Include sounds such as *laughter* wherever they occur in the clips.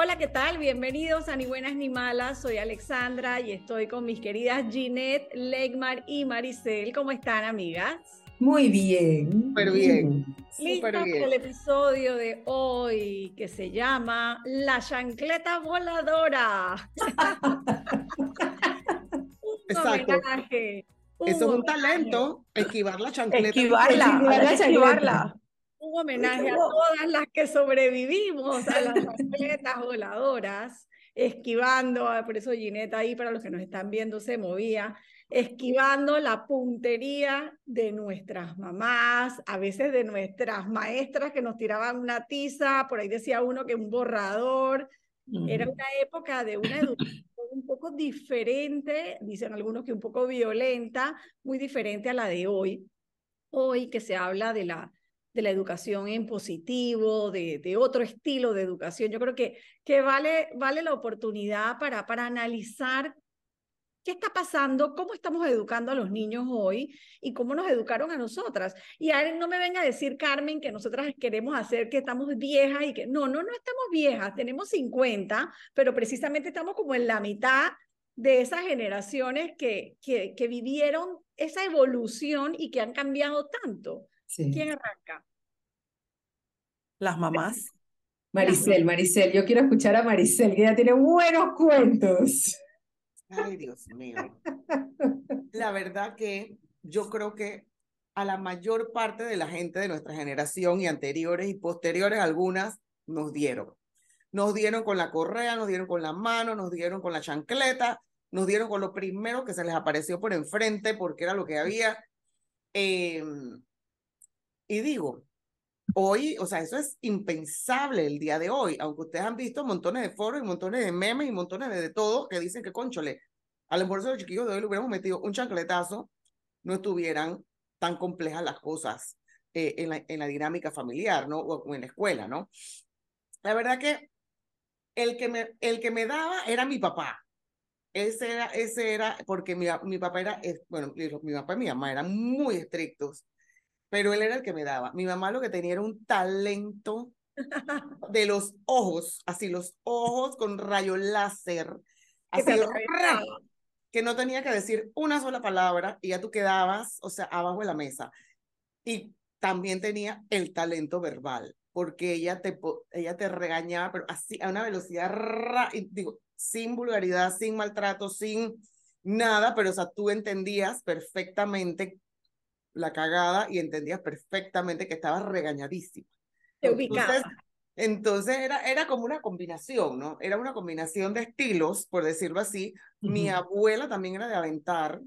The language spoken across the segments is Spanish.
Hola, ¿qué tal? Bienvenidos a Ni Buenas ni Malas. Soy Alexandra y estoy con mis queridas Ginette, Legmar y Maricel. ¿Cómo están, amigas? Muy bien. Súper bien. Listas para el episodio de hoy que se llama La chancleta voladora. un Exacto. homenaje. Eso es un talento, esquivar la chancleta. Esquivarla, Esquivarla, esquivarla. Un homenaje a todas las que sobrevivimos a las *laughs* chancletas voladoras, esquivando, ah, por eso Ginette ahí, para los que nos están viendo, se movía, esquivando la puntería de nuestras mamás, a veces de nuestras maestras que nos tiraban una tiza, por ahí decía uno que un borrador. Era una época de una educación un poco diferente, dicen algunos que un poco violenta, muy diferente a la de hoy. Hoy que se habla de la, de la educación en positivo, de, de, otro estilo de educación. Yo creo que, que vale, vale la oportunidad para, para analizar qué está pasando, cómo estamos educando a los niños hoy y cómo nos educaron a nosotras. Y a no me venga a decir, Carmen, que nosotras queremos hacer que estamos viejas y que no, no, no estamos viejas, tenemos 50, pero precisamente estamos como en la mitad de esas generaciones que, que vivieron esa evolución y que han cambiado tanto. Sí. ¿Quién arranca? Las mamás. *laughs* Maricel, Maricel, yo quiero escuchar a Maricel, que ella tiene buenos cuentos. Ay, Dios mío. *laughs* La verdad que yo creo que a la mayor parte de la gente de nuestra generación y anteriores y posteriores algunas nos dieron. Nos dieron con la correa, nos dieron con la mano, nos dieron con la chancleta, nos dieron con lo primero que se les apareció por enfrente porque era lo que había. Eh, y digo, hoy, o sea, eso es impensable el día de hoy, aunque ustedes han visto montones de foros y montones de memes y montones de, de todo que dicen que, conchole, a lo mejor si los chiquillos de hoy le hubiéramos metido un chancletazo, no estuvieran tan complejas las cosas eh, en, la, en la dinámica familiar, ¿no? O, o, en la escuela, ¿no? La verdad que el que me, el que me daba era mi papá. Ese era, ese era, porque mi, mi papá era, bueno, mi papá y mi mamá eran muy estrictos pero él era el que me daba. Mi mamá lo que tenía era un talento de los ojos, así los ojos con rayo láser, *laughs* así que no tenía que decir una sola palabra y ya tú quedabas, o sea, abajo de la mesa. Y también tenía el talento verbal, porque ella te, ella te regañaba, pero así a una velocidad, digo, sin vulgaridad, sin maltrato, sin nada, pero o sea, tú entendías perfectamente la cagada y entendías perfectamente que estabas regañadísima. Te ubicaba. Entonces, entonces era, era como una combinación, ¿no? Era una combinación de estilos, por decirlo así. Uh -huh. Mi abuela también era de aventar.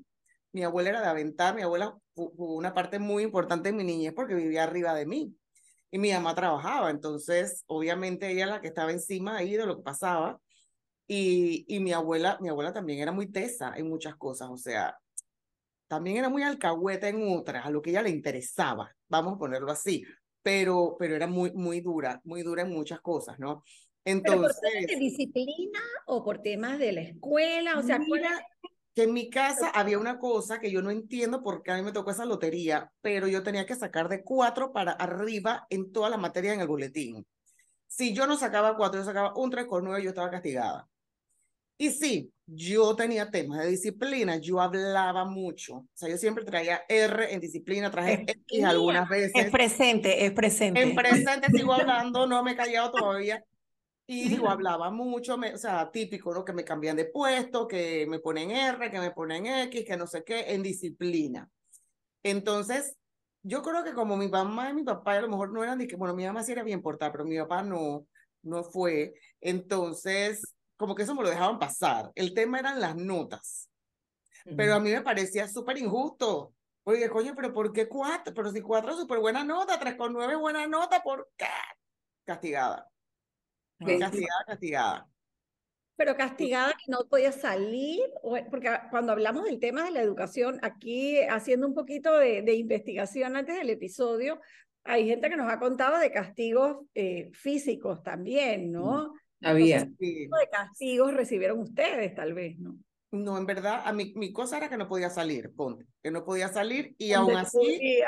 Mi abuela era de aventar. Mi abuela jugó una parte muy importante en mi niñez porque vivía arriba de mí. Y mi mamá trabajaba. Entonces, obviamente, ella era la que estaba encima ahí de lo que pasaba. Y, y mi abuela, mi abuela también era muy tesa en muchas cosas. O sea, también era muy alcahueta en otras, a lo que ella le interesaba, vamos a ponerlo así, pero, pero era muy, muy dura, muy dura en muchas cosas, ¿no? Entonces... ¿Pero por temas de disciplina o por temas de la escuela? O sea, mira, que en mi casa había una cosa que yo no entiendo por qué a mí me tocó esa lotería, pero yo tenía que sacar de cuatro para arriba en toda la materia en el boletín. Si yo no sacaba cuatro, yo sacaba un tres con nueve, yo estaba castigada. Y sí, yo tenía temas de disciplina, yo hablaba mucho. O sea, yo siempre traía R en disciplina, traje es, X algunas veces. Es presente, es presente. En presente sigo *laughs* hablando, no me he callado todavía. Y digo, *laughs* hablaba mucho, me, o sea, típico, ¿no? Que me cambian de puesto, que me ponen R, que me ponen X, que no sé qué, en disciplina. Entonces, yo creo que como mi mamá y mi papá a lo mejor no eran bueno, mi mamá sí era bien portada, pero mi papá no, no fue. Entonces, como que eso me lo dejaban pasar. El tema eran las notas. Uh -huh. Pero a mí me parecía súper injusto. Oye, coño, pero ¿por qué cuatro? Pero si cuatro súper buena nota, tres con nueve buena nota, ¿por qué? Castigada. Sí. Castigada, castigada. Pero castigada que no podía salir, porque cuando hablamos del tema de la educación, aquí haciendo un poquito de, de investigación antes del episodio, hay gente que nos ha contado de castigos eh, físicos también, ¿no? Había. ¿Qué tipo de castigos recibieron ustedes, tal vez, no? No, en verdad, a mí, mi cosa era que no podía salir, ponte, que no podía salir y aún así,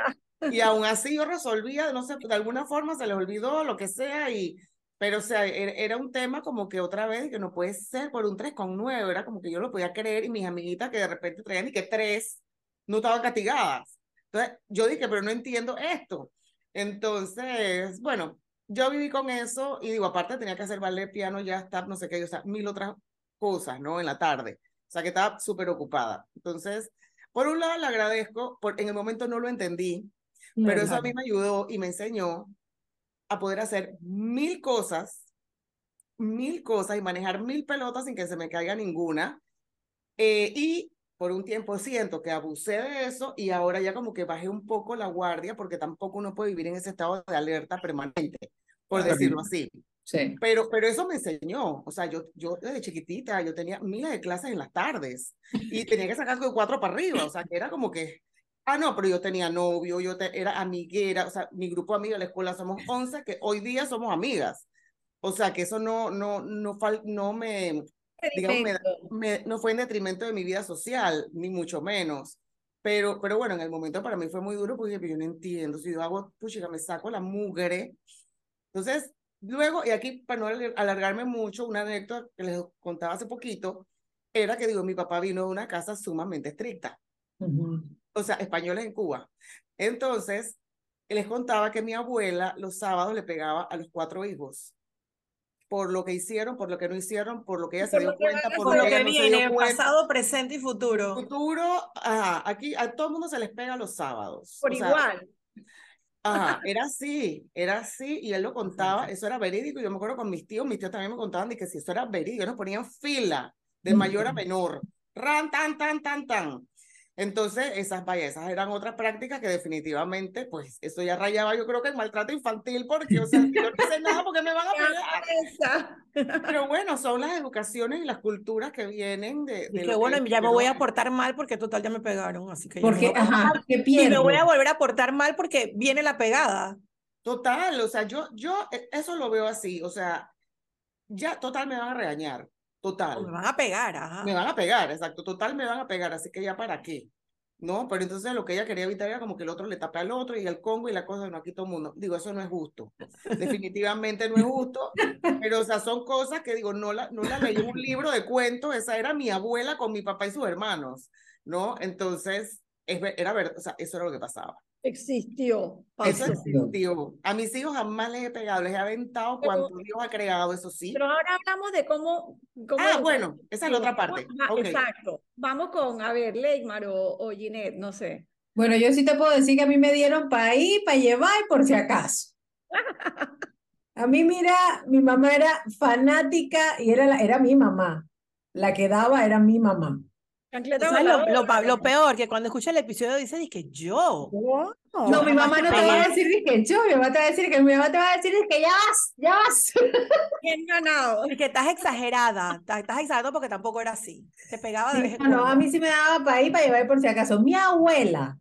y aún así yo resolvía, no sé, de alguna forma se les olvidó, lo que sea, y, Pero, o sea, era, era un tema como que otra vez, que no puede ser por un 3,9, era como que yo lo podía creer y mis amiguitas que de repente traían y que 3 no estaban castigadas. Entonces, yo dije, pero no entiendo esto. Entonces, bueno, yo viví con eso y digo, aparte tenía que hacer ballet, piano, ya está, no sé qué, o sea, mil otras cosas, ¿no? En la tarde. O sea, que estaba súper ocupada. Entonces, por un lado le agradezco, por, en el momento no lo entendí, pero eso a mí me ayudó y me enseñó a poder hacer mil cosas, mil cosas y manejar mil pelotas sin que se me caiga ninguna. Eh, y por un tiempo siento que abusé de eso y ahora ya como que bajé un poco la guardia porque tampoco uno puede vivir en ese estado de alerta permanente, por decirlo así. Sí. Pero, pero eso me enseñó, o sea, yo, yo desde chiquitita, yo tenía miles de clases en las tardes y tenía que sacar de cuatro para arriba, o sea, que era como que, ah, no, pero yo tenía novio, yo te, era amiguera, o sea, mi grupo de amigas de la escuela somos 11, que hoy día somos amigas. O sea, que eso no, no, no, fal, no me, digamos, me, me, no fue en detrimento de mi vida social, ni mucho menos. Pero, pero bueno, en el momento para mí fue muy duro porque yo no entiendo, si yo hago, puchica, me saco la mugre. Entonces, luego, y aquí para no alargarme mucho, una anécdota que les contaba hace poquito, era que digo, mi papá vino de una casa sumamente estricta. Uh -huh. O sea, españoles en Cuba. Entonces, les contaba que mi abuela los sábados le pegaba a los cuatro hijos por lo que hicieron, por lo que no hicieron, por lo que ella se dio cuenta, por, por lo que, ella que no viene, se dio cuenta. pasado, presente y futuro. Futuro, ajá, aquí a todo el mundo se les pega los sábados. Por o sea, igual. Ajá, era así, era así, y él lo contaba, eso era verídico, y yo me acuerdo con mis tíos, mis tíos también me contaban de que si eso era verídico, nos ponían fila de mayor a menor, ran, tan, tan, tan, tan. Entonces, esas, vaya, esas eran otras prácticas que definitivamente, pues, eso ya rayaba, yo creo que el maltrato infantil, porque, o sea, yo no hice nada porque me van a pegar. Pero *laughs* bueno, son las educaciones y las culturas que vienen de... de y que bueno, que ya me voy a portar mal porque total ya me pegaron, así que... Porque, no ajá, ¿qué y pierdo? me voy a volver a portar mal porque viene la pegada. Total, o sea, yo, yo eso lo veo así, o sea, ya total me van a regañar. Total. O me van a pegar, ajá. Me van a pegar, exacto. Total, me van a pegar, así que ya para qué. ¿No? Pero entonces lo que ella quería evitar era como que el otro le tape al otro y el Congo y la cosa, no, aquí todo el mundo. Digo, eso no es justo. Definitivamente no es justo. *laughs* Pero, o sea, son cosas que digo, no la, no la leí en un libro de cuentos, esa era mi abuela con mi papá y sus hermanos, ¿no? Entonces, es, era verdad, o sea, eso era lo que pasaba. Existió. Eso existió. A mis hijos jamás les he pegado, les he aventado cuando Dios ha creado, eso sí. Pero ahora hablamos de cómo... cómo ah, bueno, esa es la otra parte. Va, okay. Exacto. Vamos con, a ver, Leymar o, o Ginette, no sé. Bueno, yo sí te puedo decir que a mí me dieron para ir, para llevar y por si acaso. *laughs* A mí, mira, mi mamá era fanática y era, la, era mi mamá. La que daba era mi mamá. ¿Sabes lo, lo, lo, peor? Que cuando escucha el episodio dice que yo. No, no mi mamá no te va a decir que yo, mi mamá te va a decir que mi mamá te va a decir que ya vas, ya vas. *laughs* Bien ganado. Y que estás exagerada, estás, estás exagerado porque tampoco era así. Te pegaba de sí, vez en no, no, a mí sí me daba para ir, para llevar por si acaso. Mi abuela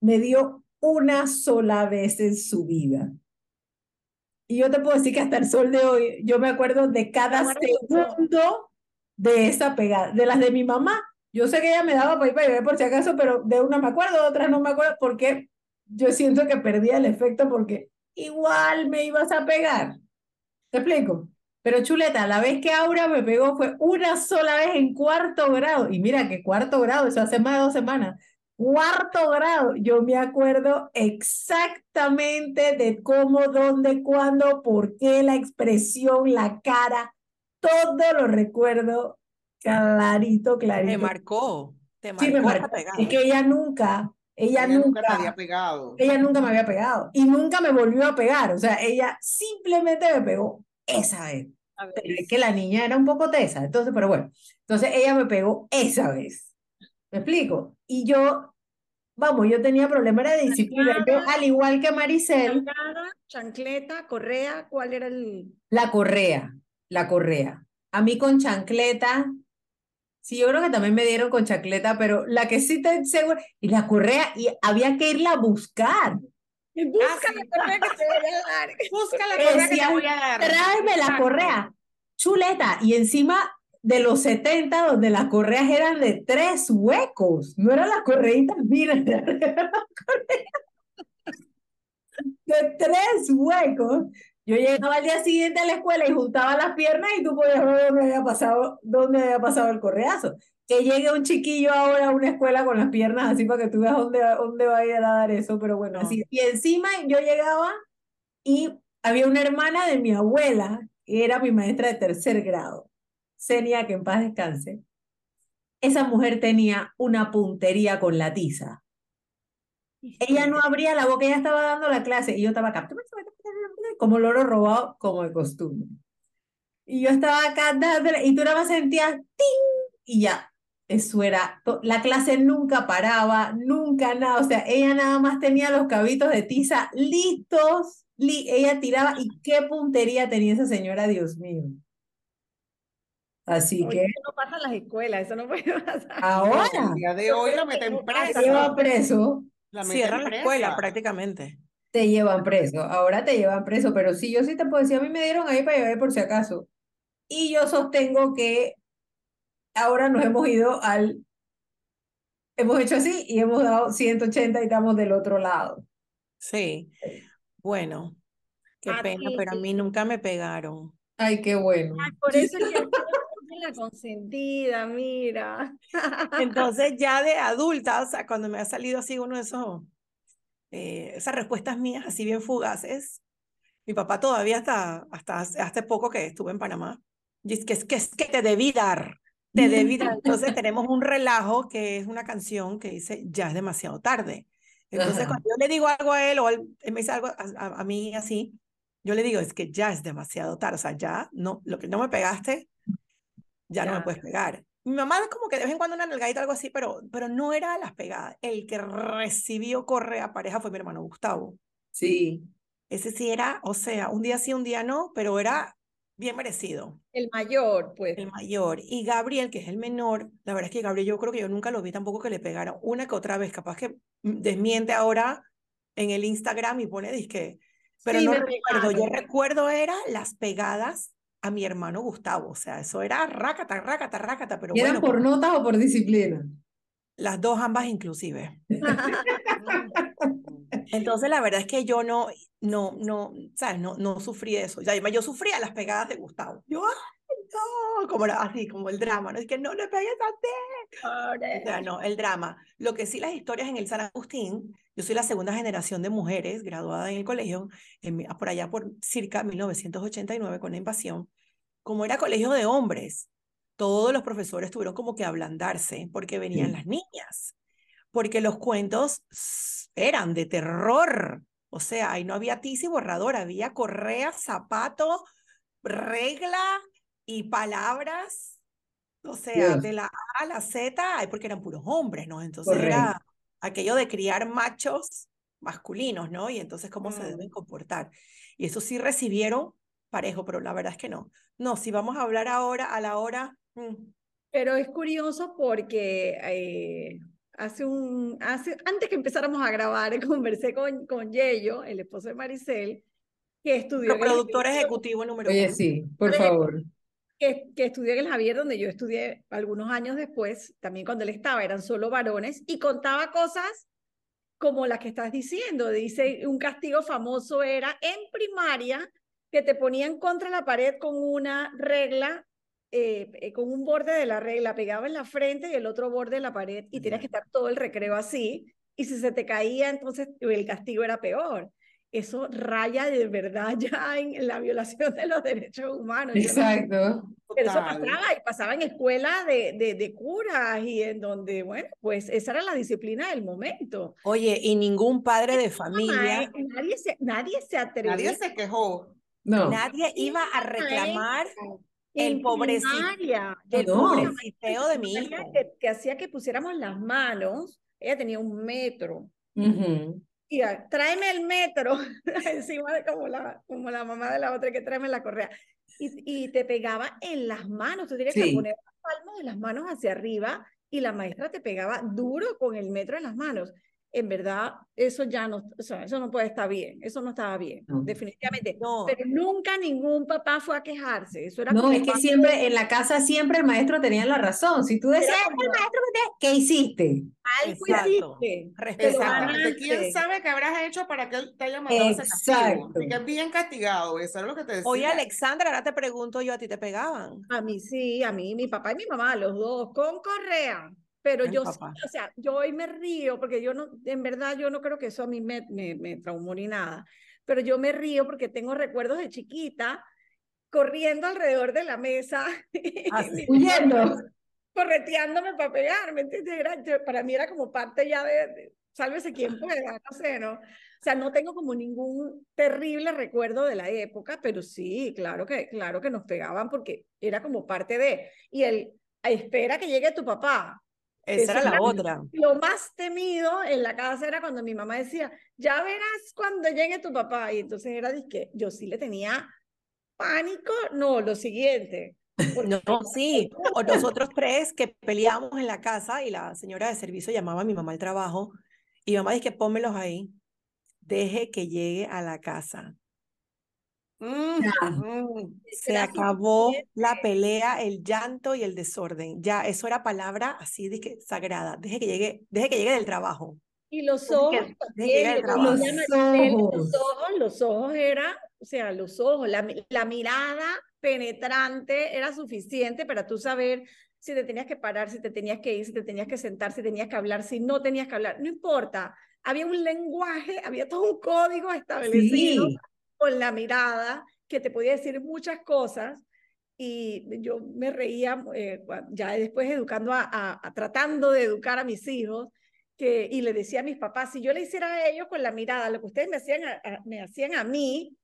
me dio una sola vez en su vida. Y yo te puedo decir que hasta el sol de hoy, yo me acuerdo de cada segundo de esa pegada, de las de mi mamá. Yo sé que ella me daba para ir para por si acaso, pero de una me acuerdo, de otras no me acuerdo, porque yo siento que perdía el efecto porque igual me ibas a pegar. ¿Te explico? Pero chuleta, la vez que Aura me pegó fue una sola vez en cuarto grado. Y mira que cuarto grado, eso hace más de dos semanas. Cuarto grado, yo me acuerdo exactamente de cómo, dónde, cuándo, por qué, la expresión, la cara, todo lo recuerdo clarito, clarito. Te marcó, te marcó. Sí, me marcó. Es que ella nunca, ella, ella nunca, nunca me había pegado. Ella nunca me había pegado y nunca me volvió a pegar. O sea, ella simplemente me pegó esa vez. Pero es que la niña era un poco tesa, entonces, pero bueno. Entonces ella me pegó esa vez. ¿Me explico? Y yo, vamos, yo tenía problemas de disciplina. Yo, al igual que Maricel. Chancleta, correa, ¿cuál era el...? La correa, la correa. A mí con chancleta, Sí, yo creo que también me dieron con chancleta, pero la que sí te seguro, y la correa, y había que irla a buscar. Y busca ah, sí. la correa que te voy a dar. *laughs* Busca la correa Decía, que te voy a dar. Tráeme la correa. Chuleta. Y encima de los 70, donde las correas eran de tres huecos. No eran las correitas, mira, *laughs* de tres huecos. Yo llegaba al día siguiente a la escuela y juntaba las piernas y tú podías ver dónde había pasado, dónde había pasado el correazo. Que llegue un chiquillo ahora a una escuela con las piernas así para que tú veas dónde, dónde va a ir a dar eso, pero bueno, No. así. Y encima yo llegaba y había una hermana de mi abuela, que era mi maestra de tercer grado, Senia, que en paz descanse. Esa mujer tenía una puntería con la tiza. Ella no abría la boca, ella estaba dando la clase y yo estaba acá, como loro robado, como de costumbre. Y yo estaba acá, dándole, y tú nada más sentías ¡ting! Y ya, eso era, la clase nunca paraba, nunca nada, o sea, ella nada más tenía los cabitos de tiza listos, li- ella tiraba, y qué puntería tenía esa señora, Dios mío. Así Oye, que eso no pasa en las escuelas, eso no puede pasar. ahora El día de hoy la meten te presa. llevan preso. La meten Cierran la escuela prácticamente. Te llevan preso, ahora te llevan preso, pero sí, yo sí te puedo decir, a mí me dieron ahí para llevar por si acaso. Y yo sostengo que ahora nos hemos ido al, hemos hecho así y hemos dado 180 y estamos del otro lado. Sí. Bueno, qué A pena, ti. pero a mí nunca me pegaron. Ay, qué bueno. Ay, por eso es que *laughs* la consentida, mira. Entonces *laughs* ya de adulta, o sea, cuando me ha salido así uno de esos, eh, esas respuestas mías así bien fugaces, mi papá todavía hasta, hasta hace poco que estuve en Panamá, dice que es que, es que te debí dar, te debí dar. Entonces *laughs* tenemos un relajo que es una canción que dice, ya es demasiado tarde. Entonces Ajá. cuando yo le digo algo a él o él, me dice algo a, a- a mí así, yo le digo, es que ya es demasiado tarde, o sea, ya no, lo que no me pegaste, ya no me puedes pegar. Mi mamá es como que de vez en cuando una nalgadita algo así, pero, pero no era las pegadas. El que recibió correa pareja fue mi hermano Gustavo. Sí. Ese sí era, o sea, un día sí, un día no, pero era bien merecido, El mayor, pues. el mayor. Y Gabriel, que es el menor, la verdad es que Gabriel yo creo que yo nunca lo vi tampoco que le pegara una que otra vez, capaz que desmiente ahora en el Instagram y pone disque, pero Sí, no recuerdo, yo pegaron. recuerdo era las pegadas a mi hermano Gustavo, o sea, eso era rácata, rácata, rácata, pero ¿Y eran bueno, por notas o por disciplina? las dos ambas inclusive. *laughs* Entonces, la verdad es que yo no, no, no, ¿sabes? No, no sufrí eso. Ya, yo sufría las pegadas de Gustavo. Yo, ¡ay, no! Como la- así, como el drama, ¿no? Es que no le pegues a ti. O sea, no, el drama. Lo que sí, las historias en el San Agustín, yo soy la segunda generación de mujeres graduada en el colegio, en por allá por circa 1989 con la invasión. Como era colegio de hombres, todos los profesores tuvieron como que ablandarse porque venían Sí. las niñas, porque los cuentos eran de terror. O sea, ahí no había tiza y borrador, había correa, zapato, regla y palabras o sea, Dios. de la A a la Z, ay, porque eran puros hombres, ¿no? Entonces era aquello de criar machos masculinos, ¿no? Y entonces cómo se deben Mm. comportar. Y eso sí recibieron parejo, pero la verdad es que no. No, si vamos a hablar ahora, a la hora, mm, Pero es curioso porque eh, hace un, hace, antes que empezáramos a grabar, *laughs* conversé con, con Yello, el esposo de Maricel, que estudió el productor ejecutivo número Oye, uno. sí, por favor. Que, que estudió en el Javier, donde yo estudié algunos años después, también cuando él estaba, eran solo varones, y contaba cosas como las que estás diciendo. Dice, un castigo famoso era en primaria que te ponían contra la pared con una regla, eh, eh, con un borde de la regla, pegaba en la frente y el otro borde de la pared, y tenías que estar todo el recreo así, y si se te caía, entonces el castigo era peor. Eso raya de verdad *laughs* ya en la violación de los derechos humanos. Exacto. pero eso pasaba y pasaba en escuela de, de, de curas y en donde, bueno, pues esa era la disciplina del momento. Oye, y ningún padre de familia, nadie se, nadie se atrevía. Nadie se quejó. No. nadie iba a reclamar el en pobreci- primaria, el No. pobreciteo de mi hijo. que, que hacía que pusiéramos las manos, ella tenía un metro, Ujú. y a- tráeme el metro, *laughs* encima de como la, como la mamá de la otra que tráeme la correa, y, y te pegaba en las manos, tú tenías que Sí. poner las palmas de las manos hacia arriba y la maestra te pegaba duro con el metro en las manos. En verdad, eso ya no, o sea, eso no puede estar bien, eso no estaba bien, No. definitivamente. No. Pero nunca ningún papá fue a quejarse, eso era No, como es que siempre en la casa siempre el maestro tenía la razón. Si tú decías, Era "Es como- el maestro. ¿qué hiciste? algo Exacto. hiciste. Respeto. Exactamente. ¿Quién sabe qué habrás hecho para que él te haya mandado ese castigo? Exacto. Así que bien castigado, eso es lo que te decía. Oye, Alexandra, ahora te pregunto yo, ¿a ti te pegaban? A mí sí, a mí, mi papá y mi mamá, los dos, con correa. Pero El yo, sí, o sea, yo hoy me río porque yo no, en verdad, yo no creo que eso a mí me, me, me traumó ni nada. Pero yo me río porque tengo recuerdos de chiquita corriendo alrededor de la mesa, *laughs* Huyendo. correteándome para pegarme, ¿entiendes? Era, para mí era como parte ya de, de sálvese quien pueda, no sé, ¿no? O sea, no tengo como ningún terrible recuerdo de la época, pero sí, claro que, claro que nos pegaban porque era como parte de, y el, espera que llegue tu papá. Esa era la otra. Lo más temido en la casa era cuando mi mamá decía, ya verás cuando llegue tu papá. Y entonces era que yo sí le tenía pánico, no, lo siguiente. *laughs* porque- No, sí. O nosotros tres que peleábamos en la casa y la señora de servicio llamaba a mi mamá al trabajo y mamá dice que pónmelos ahí. Deje que llegue a la casa. Mm, Ya. mm. Se acabó la pelea, el llanto y el desorden. Ya, eso era palabra así de que sagrada. Deje que llegue, deje que llegue del trabajo. Y los Deje ojos que- deje Los ojos. los ojos, los ojos era, o sea, los ojos, la, la mirada penetrante era suficiente para tú saber si te tenías que parar, si te tenías que ir, si te tenías que sentar, si tenías que hablar, si no tenías que hablar, no importa. Había un lenguaje, había todo un código establecido Sí. Con la mirada que te podía decir muchas cosas y yo me reía eh, ya después educando a, a- a- tratando de educar a mis hijos que y le decía a mis papás si yo le hiciera a ellos con la mirada lo que ustedes me hacían a, a- me hacían a mí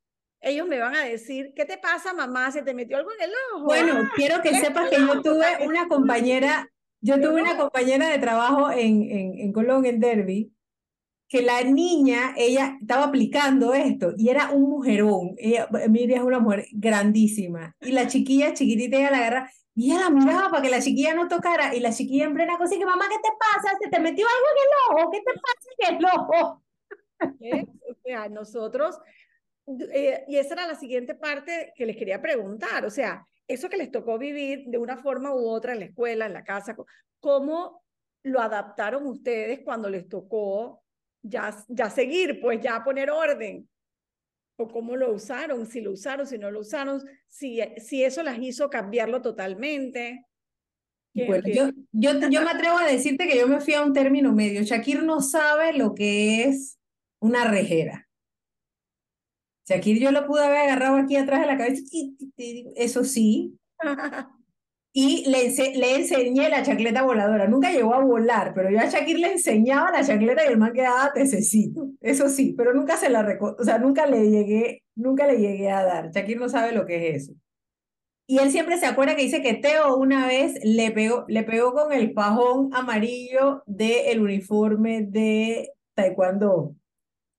ellos me van a decir qué te pasa mamá se te metió algo en el ojo Bueno, quiero que sepas que yo tuve una compañera, yo tuve una compañera de trabajo en, en, en Colón, en Derby, que la niña, ella estaba aplicando esto y era un mujerón. Ella, Emilia es una mujer grandísima. Y la chiquilla chiquitita, ella la agarra y ella la miraba para que la chiquilla no tocara. Y la chiquilla en plena cosa, que mamá, ¿qué te pasa? ¿Se te metió algo en el ojo? ¿Qué te pasa en el ojo? o sea nosotros eh, y esa era la siguiente parte que les quería preguntar o sea eso que les tocó vivir de una forma u otra en la escuela en la casa cómo lo adaptaron ustedes cuando les tocó ya, ya seguir, pues ya poner orden. O cómo lo usaron, si lo usaron, si no lo usaron, si, si eso las hizo cambiarlo totalmente. Bueno, yo, yo, yo me atrevo a decirte que yo me fui a un término medio. Shakir no sabe lo que es una rejera. Shakir yo lo pude haber agarrado aquí atrás de la cabeza, eso sí, *laughs* y le, ense- le enseñé la chancleta voladora. Nunca llegó a volar, pero yo a Shakir le enseñaba la chancleta y el man quedaba tececito. Eso sí, pero nunca se la o sea, nunca le llegué, nunca le llegué a dar. Shakir no sabe lo que es eso. Y él siempre se acuerda que dice que Teo una vez le pegó, le pegó con el fajón amarillo del uniforme de Taekwondo.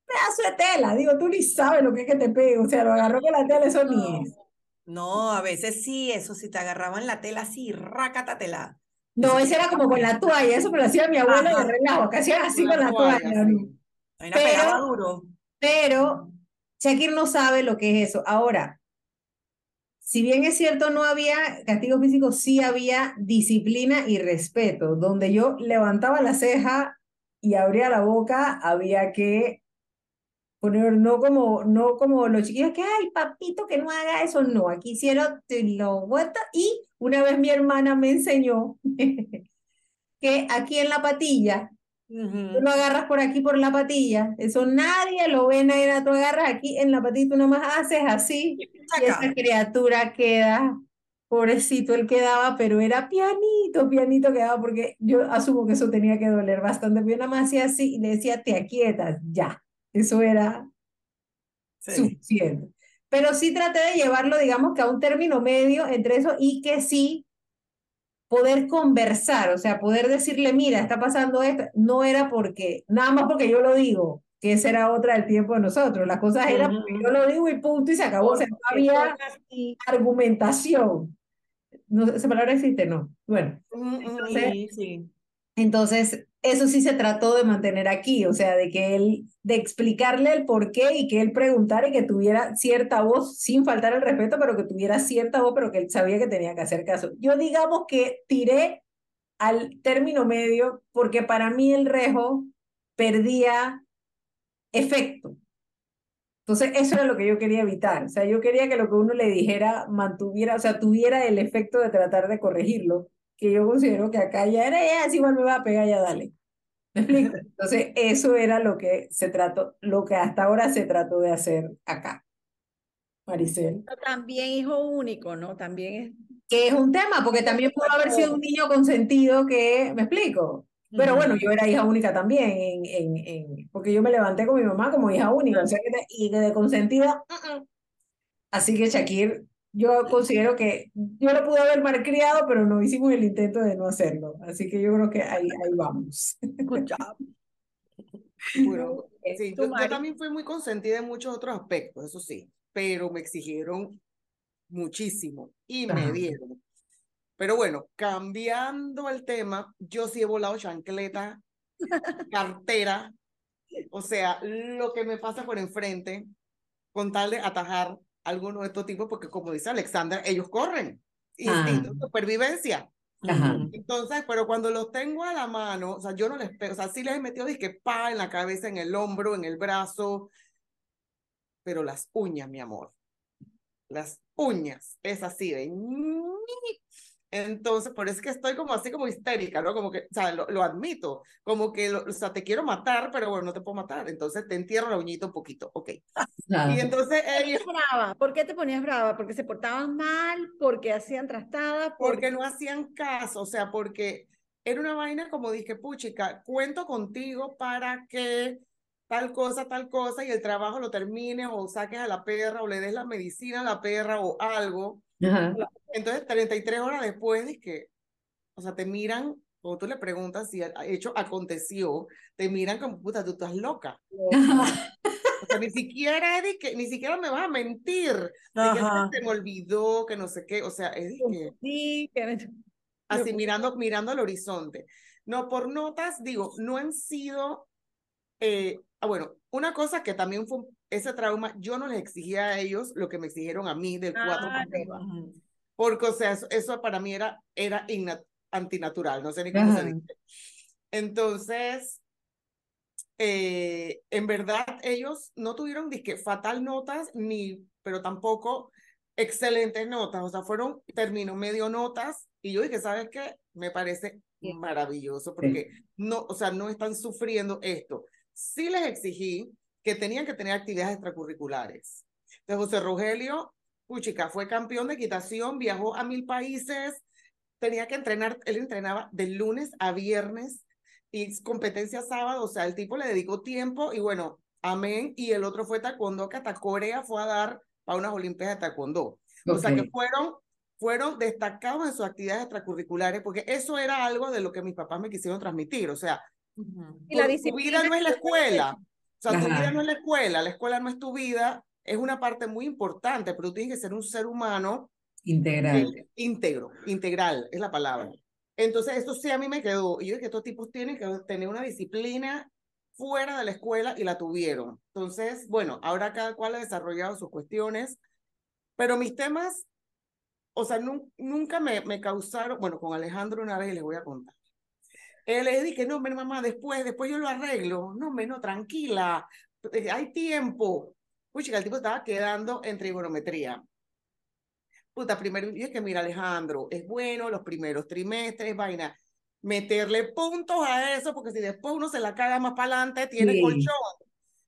Pedazo de tela, digo, tú ni sabes lo que es que te pegue, o sea, lo agarró con la tela, eso ni es. No, a veces sí, eso si te agarraban la tela así, rácatatela. No, ese era como con la toalla, eso me lo hacía mi abuela Ajá. de relajo, que hacía así Con la la toalla, Pero- duro. Pero Shakir no sabe lo que es eso. Ahora, si bien es cierto, no había castigo físico, sí había disciplina y respeto. Donde yo levantaba la ceja y abría la boca, había que poner, no como, no como los chiquillos que, ay, papito, que no haga eso. No, aquí hicieron, lo vuelta. Y una vez mi hermana me enseñó *laughs* que aquí en la patilla Ujú. Tú lo agarras por aquí por la patilla, eso nadie lo ve, nadie, tú agarras aquí en la patita, tú nomás haces así, y esa criatura queda, pobrecito, él quedaba, pero era pianito, pianito quedaba, porque yo asumo que eso tenía que doler bastante, pero yo nada más hacía así y le decía, te aquietas, ya, eso era Sí. suficiente. Pero sí traté de llevarlo, digamos que a un término medio entre eso y que sí poder conversar, o sea, poder decirle, mira, está pasando esto, no era porque, nada más porque yo lo digo, que esa era otra del tiempo de nosotros, las cosas eran porque Ujú. yo lo digo y punto y se acabó, o sea, no porque había así. argumentación. No, ¿Esa palabra existe? No. Bueno, Mm, mm, Entonces, Sí, sí. entonces, eso sí se trató de mantener aquí, o sea, de que él, de explicarle el por qué y que él preguntara y que tuviera cierta voz, sin faltar el respeto, pero que tuviera cierta voz, pero que él sabía que tenía que hacer caso. Yo digamos que tiré al término medio porque para mí el rejo perdía efecto. Entonces, eso era lo que yo quería evitar. O sea, yo quería que lo que uno le dijera mantuviera, o sea, tuviera el efecto de tratar de corregirlo, que yo considero que acá ya era, ya, si igual me va a pegar, ya dale. ¿Me explico? *laughs* Entonces, eso era lo que se trató, lo que hasta ahora se trató de hacer acá. Maricel. También hijo único, ¿no? También es... Que es un tema, porque también pudo haber sido un niño consentido que, ¿me explico? Pero bueno, yo era hija única también, en, en, en, porque yo me levanté con mi mamá como hija única, o sea, que de, y de consentida. Uh -uh. Así que Shakir, yo considero que yo lo pude haber malcriado, pero no hicimos el intento de no hacerlo. Así que yo creo que ahí, ahí vamos. Good job. *laughs* Bueno, sí, yo, yo también fui muy consentida en muchos otros aspectos, eso sí, pero me exigieron muchísimo y me Ajá. dieron. Pero bueno, cambiando el tema, yo sí he volado chancleta, cartera, o sea, lo que me pasa por enfrente, con tal de atajar alguno de estos tipos, porque como dice Alexander, ellos corren, instinto de supervivencia. Ajá. Entonces, pero cuando los tengo a la mano, o sea, yo no les pego, o sea, sí les he metido disque pa en la cabeza, en el hombro, en el brazo, pero las uñas, mi amor, las uñas, es así de... Entonces, por eso es que estoy como así como histérica, ¿no? Como que, o sea, lo, lo admito, como que, lo, o sea, te quiero matar, pero bueno, no te puedo matar, entonces te entierro la uñita un poquito, ok. Ajá. *laughs* Y entonces ellos, brava? ¿Por qué te ponías brava? ¿Porque se portaban mal? ¿Porque hacían trastadas? porque no hacían caso, o sea, porque era una vaina como dije, puchica, cuento contigo para que tal cosa, tal cosa, y el trabajo lo termines o saques a la perra o le des la medicina a la perra o algo. Ajá. Entonces, 33 horas después de que, o sea, te miran, o tú le preguntas si el hecho aconteció, te miran como, puta, tú estás loca. O sea, ni siquiera es de que, ni siquiera me vas a mentir, de que se me olvidó, que no sé qué, o sea, es de que, Sí, que... así mirando, mirando al horizonte. No, por notas, digo, no han sido, eh, ah, bueno, una cosa que también fue ese trauma, yo no les exigía a ellos lo que me exigieron a mí del 4 Ah. Ujú. porque, o sea, eso, eso para mí era, era antinatural, no sé ni cómo se Ajá. dice. Entonces, eh, en verdad, ellos no tuvieron disque fatal notas, ni, pero tampoco excelentes notas, o sea, fueron término medio notas, y yo dije, ¿sabes qué? Me parece maravilloso, porque no, o sea, no están sufriendo esto. Sí les exigí que tenían que tener actividades extracurriculares. Entonces, José Rogelio, puchica, fue campeón de equitación, viajó a mil países, tenía que entrenar, él entrenaba de lunes a viernes y competencia sábado, o sea, el tipo le dedicó tiempo y bueno, amén. Y el otro fue taekwondo, que hasta Corea fue a dar para unas olimpiadas de taekwondo. O sea, que fueron, fueron destacados en sus actividades extracurriculares, porque eso era algo de lo que mis papás me quisieron transmitir. O sea. Y la tu- tu disciplina vida no es la escuela. O sea, tu Ajá. vida no es la escuela, la escuela no es tu vida, es una parte muy importante, pero tú tienes que ser un ser humano Integral. íntegro, integral, es la palabra. Entonces, esto sí a mí me quedó. Y yo dije que estos tipos tienen que tener una disciplina fuera de la escuela y la tuvieron. Entonces, bueno, ahora cada cual ha desarrollado sus cuestiones, pero mis temas, o sea, nu- nunca me, me causaron, bueno, con Alejandro una vez les voy a contar. Él le dije, no, hombre, mamá, después, después yo lo arreglo. No, hombre, no, tranquila, eh, hay tiempo. Uy, chica, el tipo estaba quedando en trigonometría. Puta, primero, y es que mira, Alejandro, es bueno los primeros trimestres, vaina, meterle puntos a eso, porque si después uno se la caga más para adelante, tiene Sí. colchón.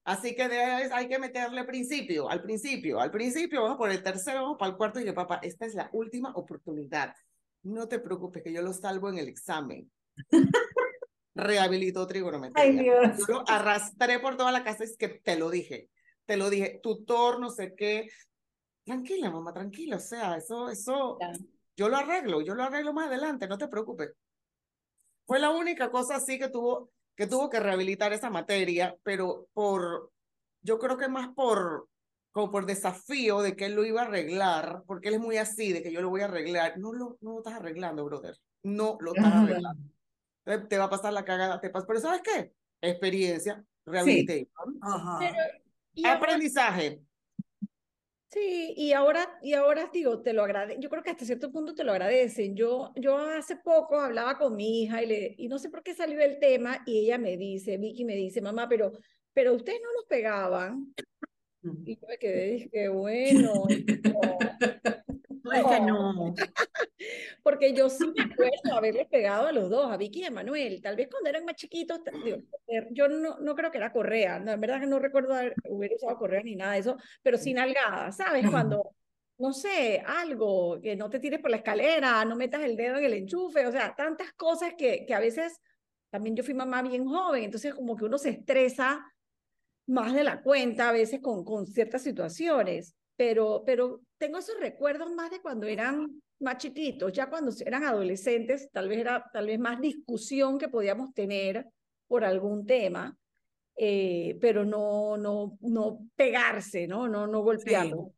Así que hay que meterle principio, al principio, al principio, vamos por el tercero, vamos para el cuarto, y que papá, esta es la última oportunidad. No te preocupes, que yo lo salvo en el examen. Rehabilitó trigonometría. Ay, Dios. Yo lo arrastré por toda la casa, es que te lo dije, te lo dije, tutor, no sé qué. Tranquila, mamá, tranquila, o sea, eso, eso, yo lo arreglo, yo lo arreglo más adelante, no te preocupes. Fue la única cosa así que tuvo que tuvo que rehabilitar esa materia, pero por, yo creo que más por, como por desafío de que él lo iba a arreglar, porque él es muy así, de que yo lo voy a arreglar. No lo, no lo estás arreglando, brother. No lo estás arreglando. Te, te va a pasar la cagada, te pasa. Pero ¿sabes qué? Experiencia, rehabilitación, Ajá. Y ahora- aprendizaje. Sí, y ahora, y ahora digo, te lo agradezco, yo creo que hasta cierto punto te lo agradecen. Yo, yo hace poco hablaba con mi hija y, le, y no sé por qué salió el tema y ella me dice, Vicky me dice, mamá, pero, pero ustedes no los pegaban. Y yo me quedé, dije, bueno, *laughs* *laughs* Tú dices, no. *laughs* porque yo sí me acuerdo haberles pegado a los dos, a Vicky y a Manuel, tal vez cuando eran más chiquitos, yo no, no creo que era correa, no, en verdad que no recuerdo haber, hubiera usado correa ni nada de eso, pero sin nalgada, ¿sabes? Cuando, no sé, algo, que no te tires por la escalera, no metas el dedo en el enchufe, o sea, tantas cosas que, que a veces, también yo fui mamá bien joven, entonces como que uno se estresa más de la cuenta a veces con, con ciertas situaciones, pero, pero tengo esos recuerdos más de cuando eran más chiquitos, ya cuando eran adolescentes, tal vez era tal vez más discusión que podíamos tener por algún tema, eh, pero no, no, no pegarse, ¿no? No, no golpearlo.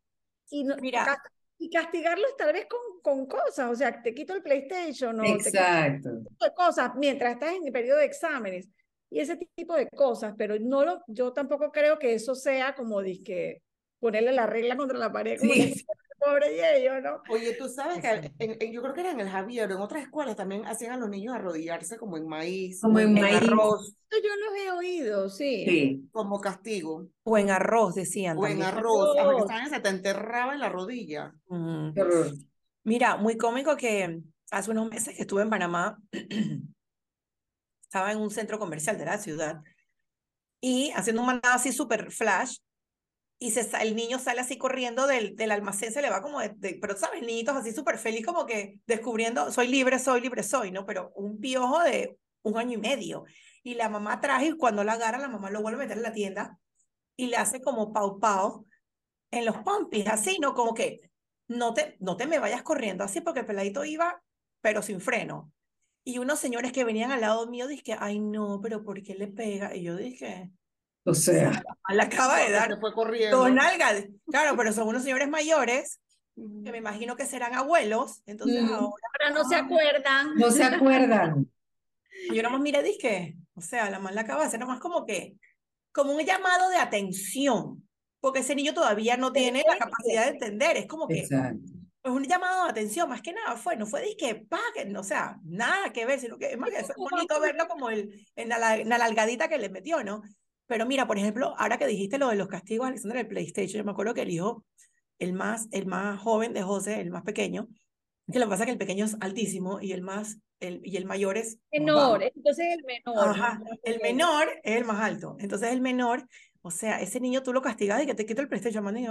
Y, no- Mira. y castigarlos tal vez con, con cosas, o sea, te quito el PlayStation o te quito Exacto. de cosas mientras estás en el periodo de exámenes y ese tipo de cosas, pero no lo, yo tampoco creo que eso sea como que ponerle la regla contra la pared, como Sí. decía pobre Yello, ¿no? Oye, tú sabes que en- en- yo creo que era en el Javier, en otras escuelas también hacían a los niños arrodillarse como en maíz, Como en En maíz. arroz. Esto yo los he oído, sí. Sí. como castigo, O en arroz, decían o en arroz, a ver, Arroz. ¿sabes? se te enterraba en la rodilla. Horror. Mira, muy cómico que hace unos meses que estuve en Panamá, *clears throat* estaba en un centro comercial de la ciudad y haciendo un mandado así súper flash y se, el niño sale así corriendo del, del almacén, se le va como de, de- pero sabes, niñitos así súper feliz como que descubriendo, soy libre, soy libre, soy, ¿no? Pero un piojo de un año y medio. Y la mamá traje y cuando la agarra, la mamá lo vuelve a meter en la tienda y le hace como pau pau en los pompis, así, ¿no? Como que no te, no te me vayas corriendo así porque el peladito iba, pero sin freno. Y unos señores que venían al lado mío dije, ay no, pero ¿por qué le pega? Y yo dije, O sea, *laughs* le acaba de dar se fue corriendo. dos nalgas. Claro, pero son unos señores mayores que me imagino que serán abuelos. Entonces Mm. ahora Ahora no se acuerdan. no se acuerdan. *laughs* yo nomás miré, dije, o sea, la más la acaba de hacer nomás como que, como un llamado de atención. Porque ese niño todavía no tiene la capacidad de entender. Es como que Exacto. es un llamado de atención, más que nada fue, no fue disque, paguen, o sea, nada que ver, sino que es más que eso es bonito verlo como el, en la, la- en la nalgadita que le metió, ¿no? Pero mira, por ejemplo, ahora que dijiste lo de los castigos, Alexander, del PlayStation, yo me acuerdo que el hijo, el más, el más joven de José, el más pequeño, que lo que pasa es que el pequeño es altísimo y el más, el, y el mayor es más bajo. Menor, entonces el menor. Ajá, el menor es el más alto. Entonces el menor, o sea, ese niño tú lo castigas y que te quita el PlayStation, maní,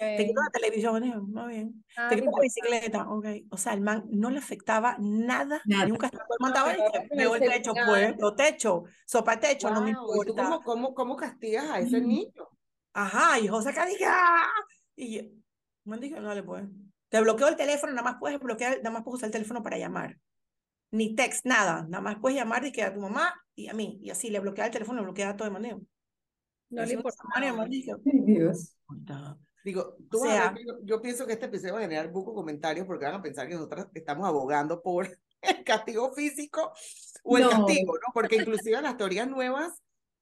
ok. Te quito la televisión, muy bien. Ah, Te quito la bicicleta, ok. O sea, el man no le afectaba nada, Nada. El man estaba el el techo, celular. pues, lo techo, sopa techo, no me ¿y importa. cómo, cómo, cómo castigas a ese Mm. niño? Ajá, y José acá dije, ¡ah! Y yo, man dije, no le puedes. Te bloqueo el teléfono, nada más puedes bloquear, nada más puedes usar el teléfono para llamar. Ni text, nada. Nada más puedes llamar dije, a tu mamá y a mí. Y así, le bloquea el teléfono, le bloquea todo de manera. No le importa. Ay, Dios. Digo, tú O vas a ver sea- que yo, yo pienso que este episodio va a generar buco comentarios porque van a pensar que nosotros estamos abogando por *laughs* el castigo físico o el No. castigo, ¿no? Porque inclusive en las teorías nuevas,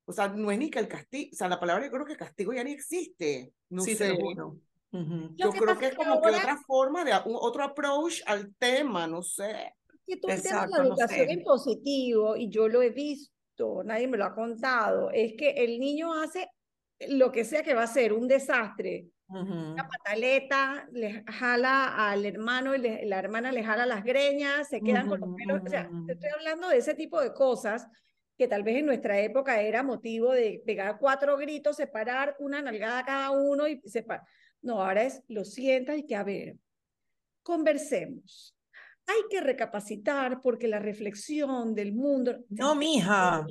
o sea, no es ni que el castigo, o sea, la palabra yo creo que castigo ya ni existe. No Sí, te sé. lo. Ujú. Lo Yo que creo que es que como que ahora- otra forma de un- otro approach al tema, no sé. que tú el tema de Exacto, la no educación sé. en positivo, y yo lo he visto, nadie me lo ha contado, es que el niño hace lo que sea que va a ser un desastre, Ujú. una pataleta, le jala al hermano y le- la hermana le jala las greñas, se quedan con los pelos, o sea, estoy hablando de ese tipo de cosas que tal vez en nuestra época era motivo de pegar cuatro gritos, separar una nalgada cada uno y separar. No, ahora es, lo sientas y que, a ver, conversemos. Hay que recapacitar porque la reflexión del mundo... No, mija.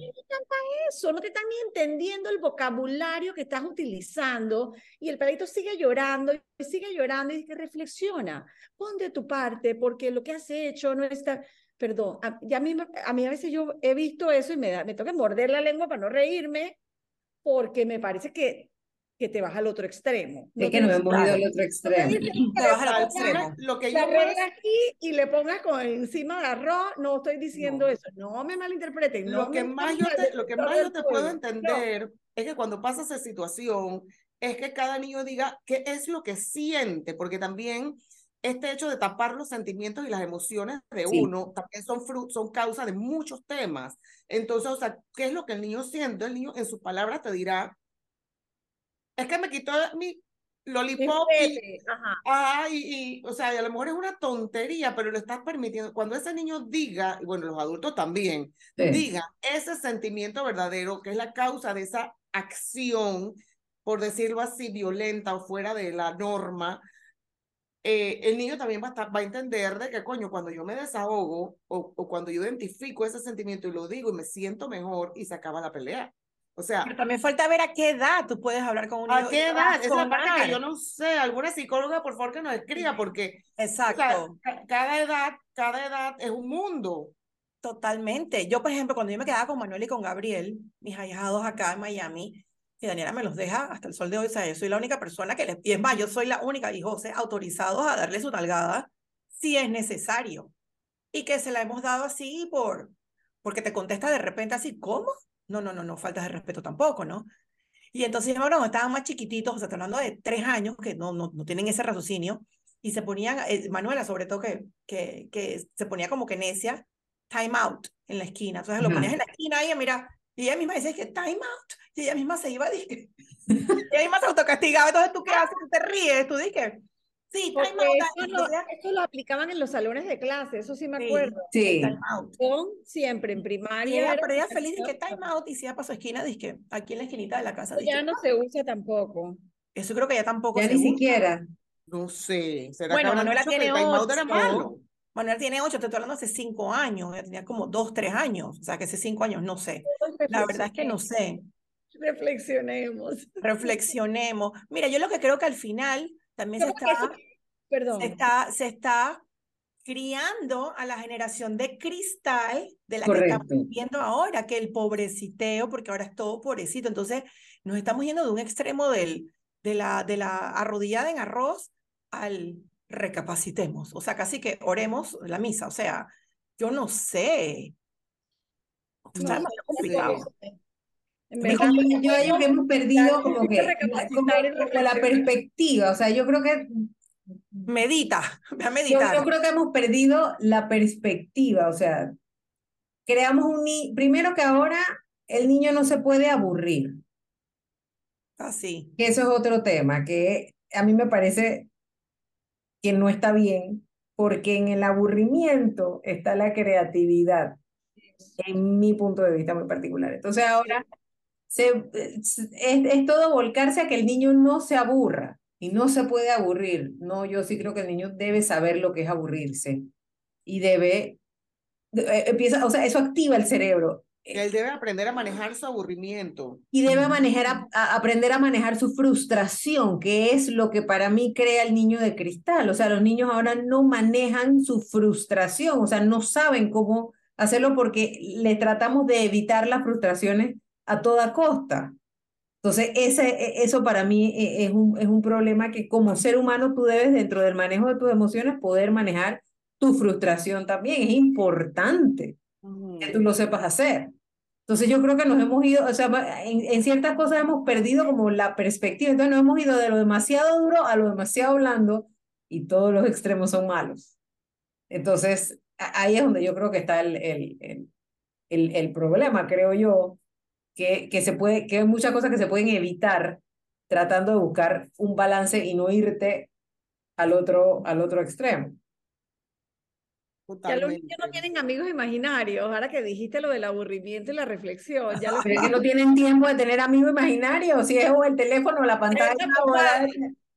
Eso, no te están ni entendiendo el vocabulario que estás utilizando y el perrito sigue llorando y sigue llorando y dice que reflexiona, pon de tu parte porque lo que has hecho no está... Perdón, a, y a, mí, a mí a veces yo he visto eso y me, da, me toca morder la lengua para no reírme porque me parece que que te vas al otro extremo. Es que nos hemos ido al otro extremo. Te vas al extremo. Lo que yo aquí y le pongas con encima de arroz, no estoy diciendo No. eso, no me malinterpreten. no lo que me más yo te, lo que más yo te puedo entender es que cuando pasa esa situación es que cada niño diga qué es lo que siente, porque también este hecho de tapar los sentimientos y las emociones de Sí. uno también son fru- son causa de muchos temas. Entonces, o sea, ¿qué es lo que el niño siente? El niño en sus palabras te dirá, es que me quitó mi lollipop y, ajá. Y, y, o sea, a lo mejor es una tontería, pero lo estás permitiendo. Cuando ese niño diga, y bueno, los adultos también, Sí. diga ese sentimiento verdadero que es la causa de esa acción, por decirlo así, violenta o fuera de la norma, eh, el niño también va a, estar- va a entender de que, coño, cuando yo me desahogo o, o cuando yo identifico ese sentimiento y lo digo y me siento mejor y se acaba la pelea. O sea, Pero también falta ver a qué edad tú puedes hablar con un. ¿a qué va a edad? Esa es la parte que yo no sé. Alguna psicóloga, por favor, que nos escriba, porque o sea, Exacto. ca- cada edad, cada edad es un mundo. Totalmente. Yo, por ejemplo, cuando yo me quedaba con Manuel y con Gabriel, mis ahijados acá en Miami, y Daniela me los deja hasta el sol de hoy, o sea, yo soy la única persona que les, y es más, yo soy la única, y José, autorizados a darle su nalgada si es necesario. Y que se la hemos dado así por, porque te contesta de repente así, ¿cómo? No, no, no, no, faltas de respeto tampoco, ¿no? Y entonces, bueno, estaban más chiquititos, o sea, hablando de tres años, que no, no, no tienen ese raciocinio, y se ponían, eh, Manuela sobre todo, que, que, que se ponía como que necia, time out en la esquina. Entonces lo ponías en la esquina y mira, y ella misma decía que time out, y ella misma se iba, dije, *laughs* y ella misma se autocastigaba. Entonces, ¿tú qué haces? Tú te ríes, tú dices, sí, Porque time out. eso Dani". lo, Entonces, eso lo aplicaban en los salones de clase, eso sí me Sí. acuerdo. Sí. time out. Con siempre en primaria. ella, pero ella feliz de que time out y se iba para su esquina, dije, aquí en la esquinita de la casa. Ya no se usa tampoco. eso creo que ya tampoco Ya se ni usa. siquiera. No sé. ¿Será Bueno, que Manuela que tiene el time out era ocho. malo? Manuel tiene ocho, te estoy hablando hace cinco años, ella tenía como dos, tres años, o sea que hace cinco años, no sé. La verdad es que no sé. Reflexionemos. Reflexionemos. Mira, yo lo que creo que al final también se está, Perdón. se está, se está criando a la generación de cristal de la que estamos viendo ahora, que el pobreciteo, porque ahora es todo pobrecito. Entonces, nos estamos yendo de un extremo del, de, la, de la arrodillada en arroz al recapacitemos. O sea, casi que oremos la misa. O sea, yo no sé. No, sí. complicado. Como yo hallo que hemos perdido como que como, la perspectiva, o sea, yo creo que Medita, *laughs* a yo, meditar. yo creo que hemos perdido la perspectiva, o sea, creamos un ni primero que ahora el niño no se puede aburrir, Así. que eso es otro tema que a mí me parece que no está bien, porque en el aburrimiento está la creatividad, en mi punto de vista muy particular. Entonces ahora se, es, es todo volcarse a que el niño no se aburra y no se puede aburrir. No, yo sí creo que el niño debe saber lo que es aburrirse y debe, eh, empieza, o sea, eso activa el cerebro él debe aprender a manejar su aburrimiento. y debe manejar a, a aprender a manejar su frustración, que es lo que para mí crea el niño de cristal. O sea, los niños ahora no manejan su frustración, o sea, no saben cómo hacerlo porque le tratamos de evitar las frustraciones a toda costa. Entonces, ese, e- eso para mí e- es un, es un problema que como ser humano tú debes dentro del manejo de tus emociones poder manejar tu frustración también. Es importante que tú lo sepas hacer. Entonces yo creo que nos hemos ido, o sea, en, en ciertas cosas hemos perdido como la perspectiva, entonces nos hemos ido de lo demasiado duro a lo demasiado blando y todos los extremos son malos. Entonces ahí es donde yo creo que está el, el, el, el, el problema, creo yo, que, que, se puede, que hay muchas cosas que se pueden evitar tratando de buscar un balance y no irte al otro, al otro extremo. Ya los niños no tienen amigos imaginarios. Ahora que dijiste lo del aburrimiento y la reflexión, ya los Pero es que no tienen tiempo de tener amigos imaginarios, si es o el teléfono o la pantalla.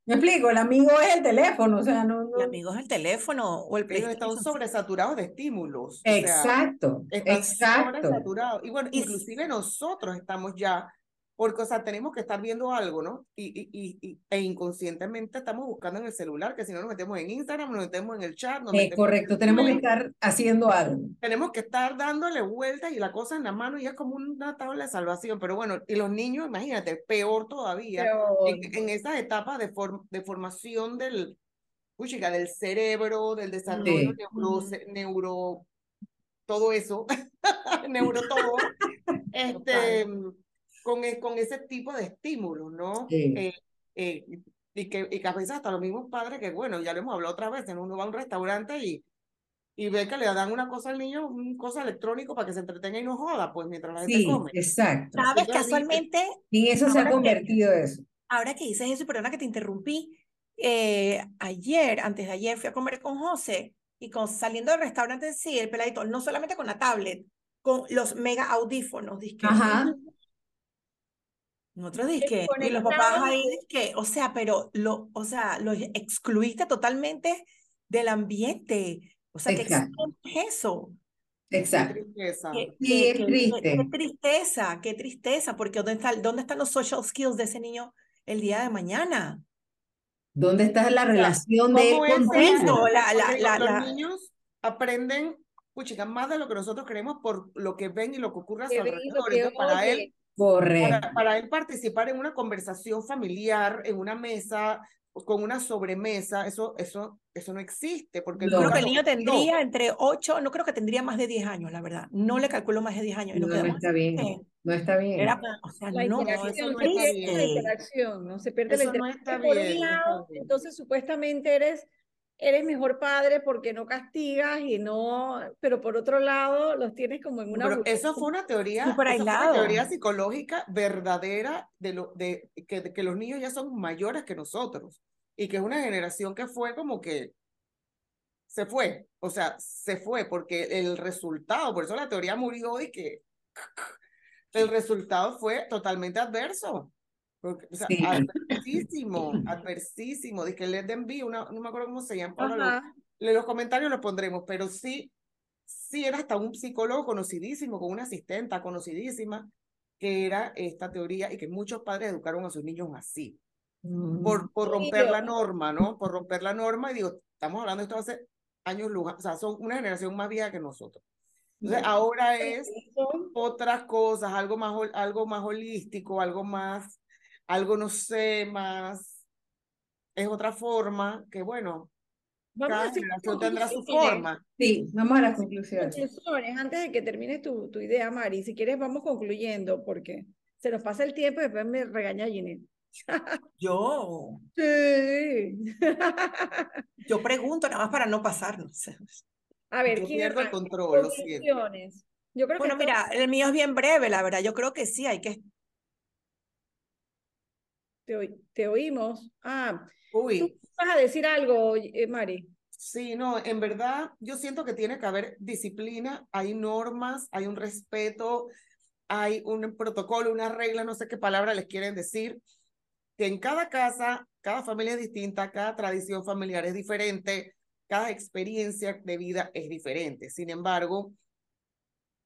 Me explico, el amigo es el teléfono, o sea, no, El no. amigo es el teléfono o el Ellos están sobresaturados de estímulos. o sea, Exacto, están exacto. sobresaturados. Y bueno, Y- inclusive nosotros estamos ya Porque, o sea, tenemos que estar viendo algo, ¿no? Y, y, y, e inconscientemente estamos buscando en el celular, que si no nos metemos en Instagram, nos metemos en el chat. Nos eh, correcto, tenemos que estar haciendo algo. Tenemos que estar dándole vueltas y la cosa en la mano y es como una tabla de salvación. Pero bueno, y los niños, imagínate, peor todavía, En, en, esas etapas de, de formación del, chica, del cerebro, del desarrollo neuro, neuro, todo eso, *laughs* neuro todo, este con, e, con ese tipo de estímulos, ¿no? Eh, eh, y, que, y que a veces hasta los mismos padres, que bueno, ya lo hemos hablado otra vez, uno va a un restaurante y, y ve que le dan una cosa al niño, una cosa electrónica para que se entretenga y no joda, pues mientras la gente sí, come. Exacto. Sabes, casualmente. Y eso se ha convertido eso. Ahora que dices eso, perdona que te interrumpí, eh, ayer, antes de ayer, fui a comer con José y con, saliendo del restaurante, sí, el peladito, no solamente con la tablet, con los mega audífonos, disque, Ajá. Nosotros dije, y los papás ahí, que, o sea, pero lo, o sea, lo excluiste totalmente del ambiente. O sea, ¿qué es eso? Exacto. Qué tristeza. Qué, qué, triste. Qué, tristeza, qué tristeza, porque ¿dónde, está, ¿dónde están los social skills de ese niño el día de mañana? ¿Dónde está la relación de él con la, la, Los niños aprenden, puchica, más de lo que nosotros queremos por lo que ven y lo que ocurre a su alrededor. para él, Correcto. Para, él participar en una conversación familiar, en una mesa, con una sobremesa, eso, eso, eso no existe. Porque no. creo que el niño tendría entre 8, no creo que tendría más de 10 años, la verdad. No le calculo más de 10 años. no, no está bien. no está bien. Era, o sea, la no, interacción, no, está bien. la interacción, ¿no? Se pierde la interacción. por un lado, entonces supuestamente eres eres mejor padre porque no castigas y no, pero por otro lado los tienes como en una... Pero eso fue una teoría, fue una teoría psicológica verdadera de, lo, de que, que los niños ya son mayores que nosotros y que es una generación que fue como que se fue, o sea, se fue porque el resultado, por eso la teoría murió y que *laughs* el resultado fue totalmente adverso. Porque, o sea, adversísimo, *laughs* adversísimo. Dice que les envío una, no me acuerdo cómo se llama. Los, los comentarios los pondremos, pero sí, sí era hasta un psicólogo conocidísimo, con una asistenta conocidísima, que era esta teoría y que muchos padres educaron a sus niños así. Por, mm. por romper la norma, ¿no? Por romper la norma. Y digo, estamos hablando de esto hace años, o sea, son una generación más vieja que nosotros. Entonces, ahora es otras cosas, algo más, algo más holístico, algo más algo, no sé, más, es otra forma que, bueno, vamos cada generación tendrá su forma. Sí, vamos a las conclusiones. conclusiones. Antes de que termines tu, tu idea, Mari, si quieres vamos concluyendo, porque se nos pasa el tiempo y después me regaña Ginette. *laughs* Yo. Sí. *laughs* Yo pregunto nada más para no pasarnos. A ver, Yo pierdo el control, Yo creo bueno, mira, el mío es bien breve, la verdad. Yo creo que sí, hay que te, oímos. Ah, Uy. ¿tú vas a decir algo, eh, Mari? Sí, no, en verdad yo siento que tiene que haber disciplina, hay normas, hay un respeto, hay un protocolo, una regla, no sé qué palabra les quieren decir, que en cada casa, cada familia es distinta, cada tradición familiar es diferente, cada experiencia de vida es diferente. Sin embargo,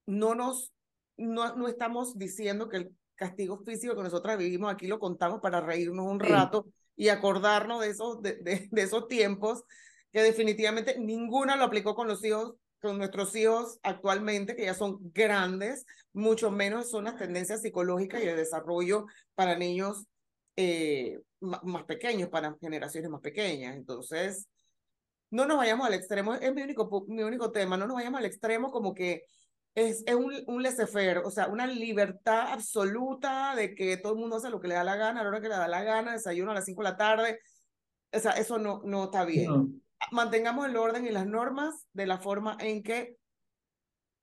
no nos, no, no estamos diciendo que el castigo físico que nosotras vivimos aquí lo contamos para reírnos un rato y acordarnos de esos, de, de, esos tiempos que definitivamente ninguna lo aplicó con los hijos, con nuestros hijos actualmente, que ya son grandes, mucho menos son las tendencias psicológicas y de desarrollo para niños eh, más pequeños, para generaciones más pequeñas. Entonces, no nos vayamos al extremo, es mi único, mi único tema, no nos vayamos al extremo como que es, es un, un laissez-faire, o sea, una libertad absoluta de que todo el mundo hace lo que le da la gana, a la hora que le da la gana, desayuno a las 5 de la tarde. O sea, eso no, no está bien. Mantengamos el orden y las normas de la forma en que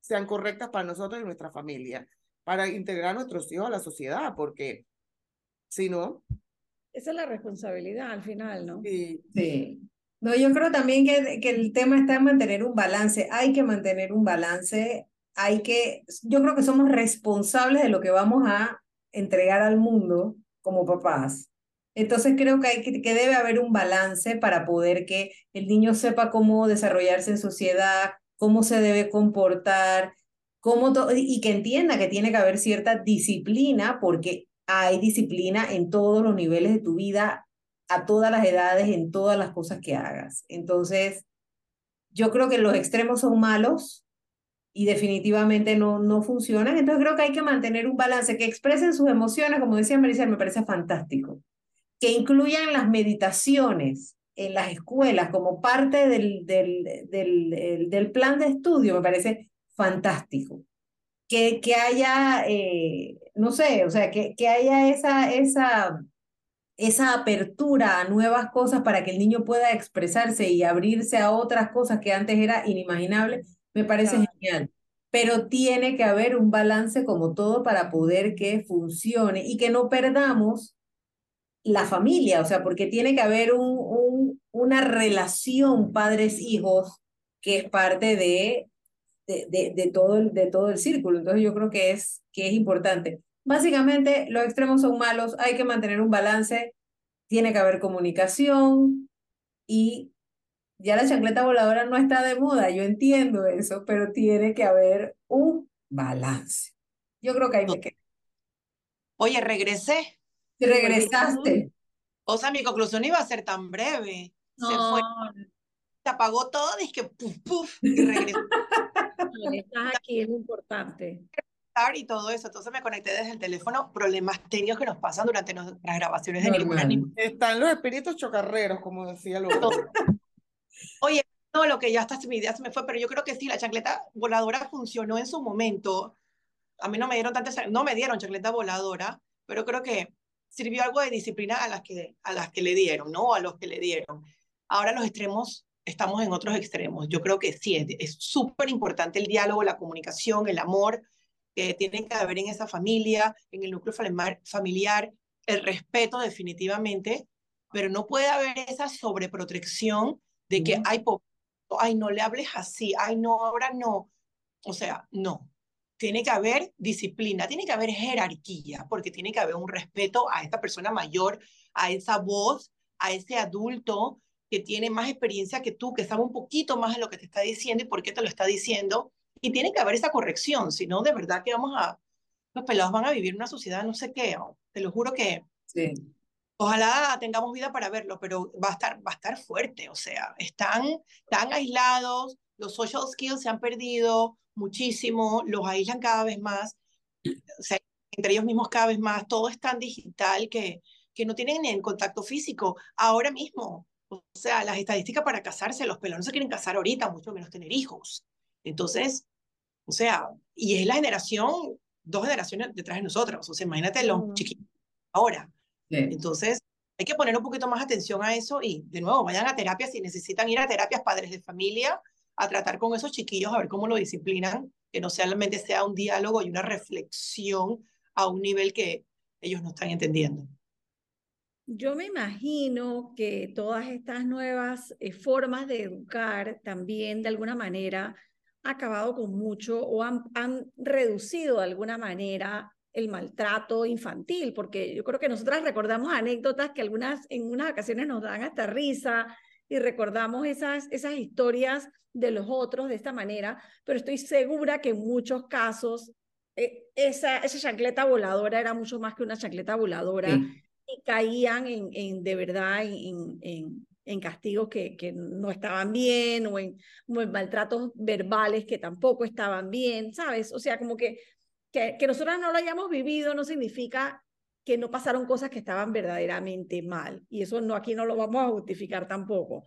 sean correctas para nosotros y nuestra familia, para integrar a nuestros hijos a la sociedad, porque si no... Esa es la responsabilidad al final, ¿no? Sí. sí. No, yo creo también que, que el tema está en mantener un balance. Hay que mantener un balance hay que, yo creo que somos responsables de lo que vamos a entregar al mundo como papás. Entonces creo que, hay que, debe haber un balance para poder que el niño sepa cómo desarrollarse en sociedad, cómo se debe comportar, cómo y que entienda que tiene que haber cierta disciplina porque hay disciplina en todos los niveles de tu vida, a todas las edades, en todas las cosas que hagas. Entonces, yo creo que los extremos son malos y definitivamente no, no funcionan. Entonces, creo que hay que mantener un balance, que expresen sus emociones, como decía Marisa, me parece fantástico. Que incluyan las meditaciones en las escuelas como parte del, del, del, del plan de estudio, me parece fantástico. Que, que haya, eh, no sé, o sea, que, que haya esa, esa, esa apertura a nuevas cosas para que el niño pueda expresarse y abrirse a otras cosas que antes era inimaginable, me parece Pero tiene que haber un balance como todo para poder que funcione y que no perdamos la familia, o sea, porque tiene que haber un, un, una relación padres-hijos que es parte de, de, de, de, todo el, de todo el círculo. Entonces yo creo que es, que es importante. Básicamente, los extremos son malos, hay que mantener un balance, tiene que haber comunicación y ya la chancleta voladora no está de moda, yo entiendo eso, pero tiene que haber un balance. Yo creo que hay que Oye, regresé. Regresaste. O sea, mi conclusión iba a ser tan breve. No. Se fue, se apagó todo, dije puf, puf, y regresé. *laughs* Estás aquí, es lo importante y todo eso. Entonces me conecté desde el teléfono, problemas técnicos que nos pasan durante nuestras grabaciones de ninguna ni... Están los espíritus chocarreros, como decía Lola. Oye, no, lo que ya hasta mi idea se me fue, pero yo creo que sí, la chancleta voladora funcionó en su momento. A mí no me dieron tantas, no me dieron chancleta voladora, pero creo que sirvió algo de disciplina a las que, a las que le dieron, ¿no? A los que le dieron. Ahora los extremos, estamos en otros extremos. Yo creo que sí, es súper importante el diálogo, la comunicación, el amor, que tienen que haber en esa familia, en el núcleo familiar, el respeto definitivamente, pero no puede haber esa sobreprotección de que, ay, ay, no le hables así, ay, no, ahora no. O sea, no. Tiene que haber disciplina, tiene que haber jerarquía, porque tiene que haber un respeto a esta persona mayor, a esa voz, a ese adulto que tiene más experiencia que tú, que sabe un poquito más de lo que te está diciendo y por qué te lo está diciendo, y tiene que haber esa corrección, si no, de verdad que vamos a, los pelados van a vivir una sociedad no sé qué, te lo juro que... Sí. Ojalá tengamos vida para verlo, pero va a estar, va a estar fuerte, o sea, están tan aislados, los social skills se han perdido muchísimo, los aíslan cada vez más, o sea, entre ellos mismos cada vez más, todo es tan digital que, que no tienen ni el contacto físico. Ahora mismo, o sea, las estadísticas para casarse, los pelados no se quieren casar ahorita, mucho menos tener hijos. Entonces, o sea, y es la generación, dos generaciones detrás de nosotros. O sea, imagínate los chiquitos ahora. Entonces, hay que poner un poquito más atención a eso y, de nuevo, vayan a terapia si necesitan ir a terapias padres de familia a tratar con esos chiquillos, a ver cómo lo disciplinan, que no solamente sea un diálogo y una reflexión a un nivel que ellos no están entendiendo. Yo me imagino que todas estas nuevas eh, formas de educar también de alguna manera acabado con mucho o han, han reducido de alguna manera el maltrato infantil, porque yo creo que nosotras recordamos anécdotas que algunas en unas ocasiones nos dan hasta risa y recordamos esas, esas historias de los otros de esta manera, pero estoy segura que en muchos casos eh, esa, esa chancleta voladora era mucho más que una chancleta voladora y caían en, en de verdad en, en, en castigos que, que no estaban bien o en, maltratos verbales que tampoco estaban bien, ¿sabes? O sea, como que, que, que nosotros no lo hayamos vivido no significa que no pasaron cosas que estaban verdaderamente mal. Y eso no, aquí no lo vamos a justificar tampoco.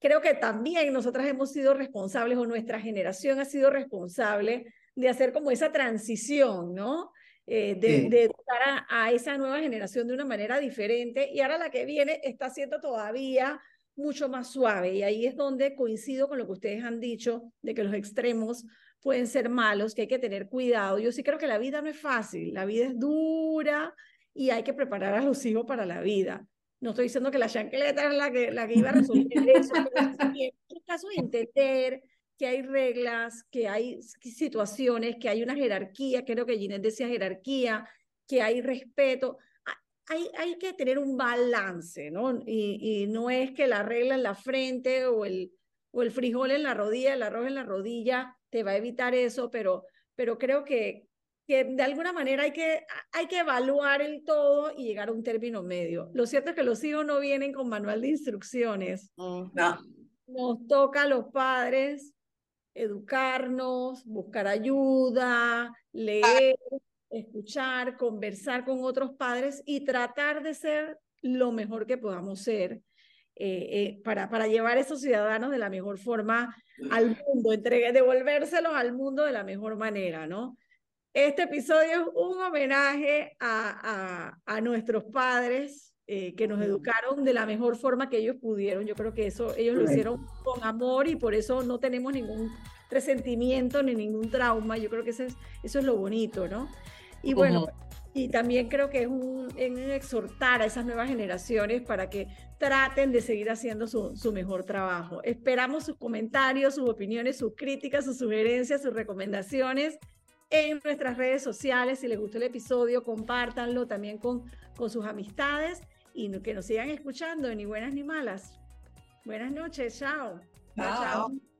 Creo que también nosotras hemos sido responsables o nuestra generación ha sido responsable de hacer como esa transición, ¿no? Eh, de, de, educar a, a, esa nueva generación de una manera diferente y ahora la que viene está siendo todavía mucho más suave. Y ahí es donde coincido con lo que ustedes han dicho, de que los extremos pueden ser malos, que hay que tener cuidado. Yo sí creo que la vida no es fácil, la vida es dura y hay que preparar a los hijos para la vida. No estoy diciendo que la chancleta es la que, la que iba a resolver *laughs* eso, pero en el caso de entender que hay reglas, que hay situaciones, que hay una jerarquía, creo que Ginette decía jerarquía, que hay respeto hay, hay que tener un balance, ¿no? Y, y, no es que la regla en la frente o el, o el frijol en la rodilla, el arroz en la rodilla te va a evitar eso, pero, pero creo que, que de alguna manera hay que, hay que evaluar el todo y llegar a un término medio. Lo cierto es que los hijos no vienen con manual de instrucciones. Mm. No. Nos toca a los padres educarnos, buscar ayuda, leer, escuchar, conversar con otros padres y tratar de ser lo mejor que podamos ser eh, eh, para, para llevar a esos ciudadanos de la mejor forma al mundo, entregue, devolvérselos al mundo de la mejor manera, ¿no? Este episodio es un homenaje a, a, a nuestros padres eh, que nos educaron de la mejor forma que ellos pudieron. Yo creo que eso ellos lo hicieron con amor y por eso no tenemos ningún resentimiento ni ningún trauma. Yo creo que eso es, eso es lo bonito, ¿no? Y bueno, y también creo que es un, en exhortar a esas nuevas generaciones para que traten de seguir haciendo su, su, mejor trabajo. Esperamos sus comentarios, sus opiniones, sus críticas, sus sugerencias, sus recomendaciones en nuestras redes sociales. Si les gustó el episodio, compártanlo también con, con sus amistades y que nos sigan escuchando, ni buenas ni malas. Buenas noches, chao. Chao. chao.